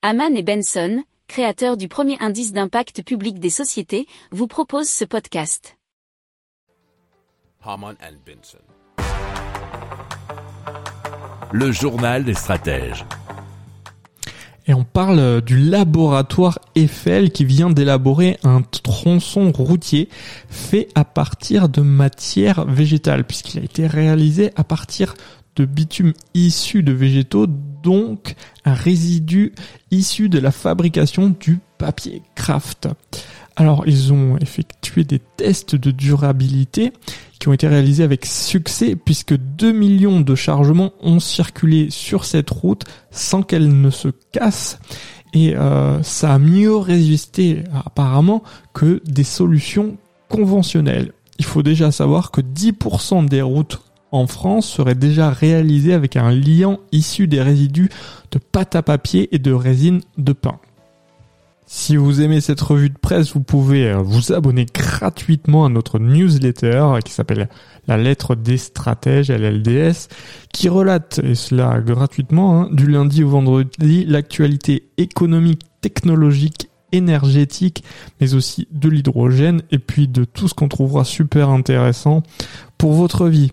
Haman et Benson, créateurs du premier indice d'impact public des sociétés, vous proposent ce podcast. Haman and Benson. Le journal des stratèges. Et on parle du laboratoire Eiffel qui vient d'élaborer un tronçon routier fait à partir de matière végétale puisqu'il a été réalisé à partir de bitume issu de végétaux, donc un résidu issu de la fabrication du papier craft. Alors ils ont effectué des tests de durabilité qui ont été réalisés avec succès puisque 2 millions de chargements ont circulé sur cette route sans qu'elle ne se casse et euh, ça a mieux résisté apparemment que des solutions conventionnelles. Il faut déjà savoir que 10% des routes en France seraient déjà réalisées avec un liant issu des résidus de pâte à papier et de résine de pain. Si vous aimez cette revue de presse, vous pouvez euh, vous abonner gratuitement à notre newsletter qui s'appelle La lettre des stratèges, LLDS, qui relate, et cela gratuitement, hein, du lundi au vendredi, l'actualité économique, technologique, énergétique, mais aussi de l'hydrogène, et puis de tout ce qu'on trouvera super intéressant pour votre vie.